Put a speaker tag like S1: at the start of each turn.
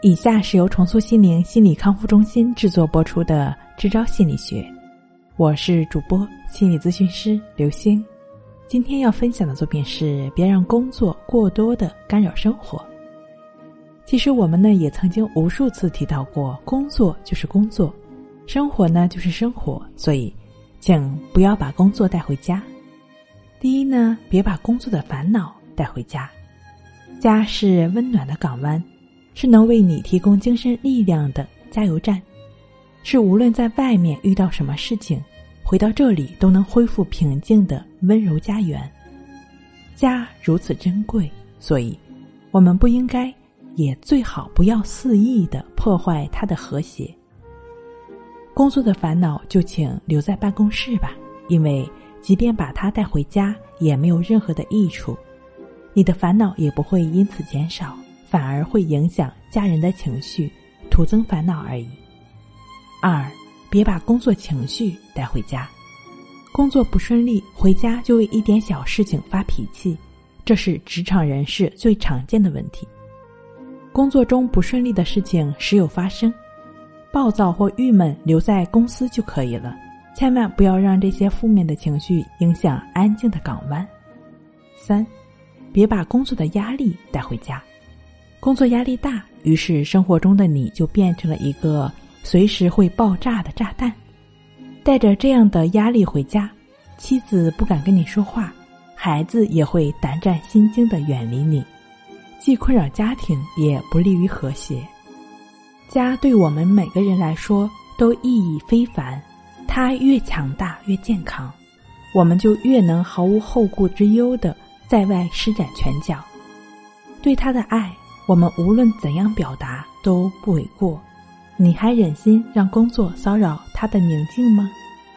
S1: 以下是由重塑心灵心理康复中心制作播出的《支招心理学》，我是主播心理咨询师刘星。今天要分享的作品是：别让工作过多的干扰生活。其实我们呢也曾经无数次提到过，工作就是工作，生活呢就是生活，所以，请不要把工作带回家。第一呢，别把工作的烦恼带回家。家是温暖的港湾，是能为你提供精神力量的加油站，是无论在外面遇到什么事情。回到这里都能恢复平静的温柔家园，家如此珍贵，所以，我们不应该，也最好不要肆意的破坏它的和谐。工作的烦恼就请留在办公室吧，因为即便把它带回家，也没有任何的益处，你的烦恼也不会因此减少，反而会影响家人的情绪，徒增烦恼而已。二。别把工作情绪带回家，工作不顺利，回家就为一点小事情发脾气，这是职场人士最常见的问题。工作中不顺利的事情时有发生，暴躁或郁闷留在公司就可以了，千万不要让这些负面的情绪影响安静的港湾。三，别把工作的压力带回家，工作压力大，于是生活中的你就变成了一个。随时会爆炸的炸弹，带着这样的压力回家，妻子不敢跟你说话，孩子也会胆战心惊的远离你，既困扰家庭，也不利于和谐。家对我们每个人来说都意义非凡，它越强大越健康，我们就越能毫无后顾之忧的在外施展拳脚。对他的爱，我们无论怎样表达都不为过。你还忍心让工作骚扰他的宁静吗？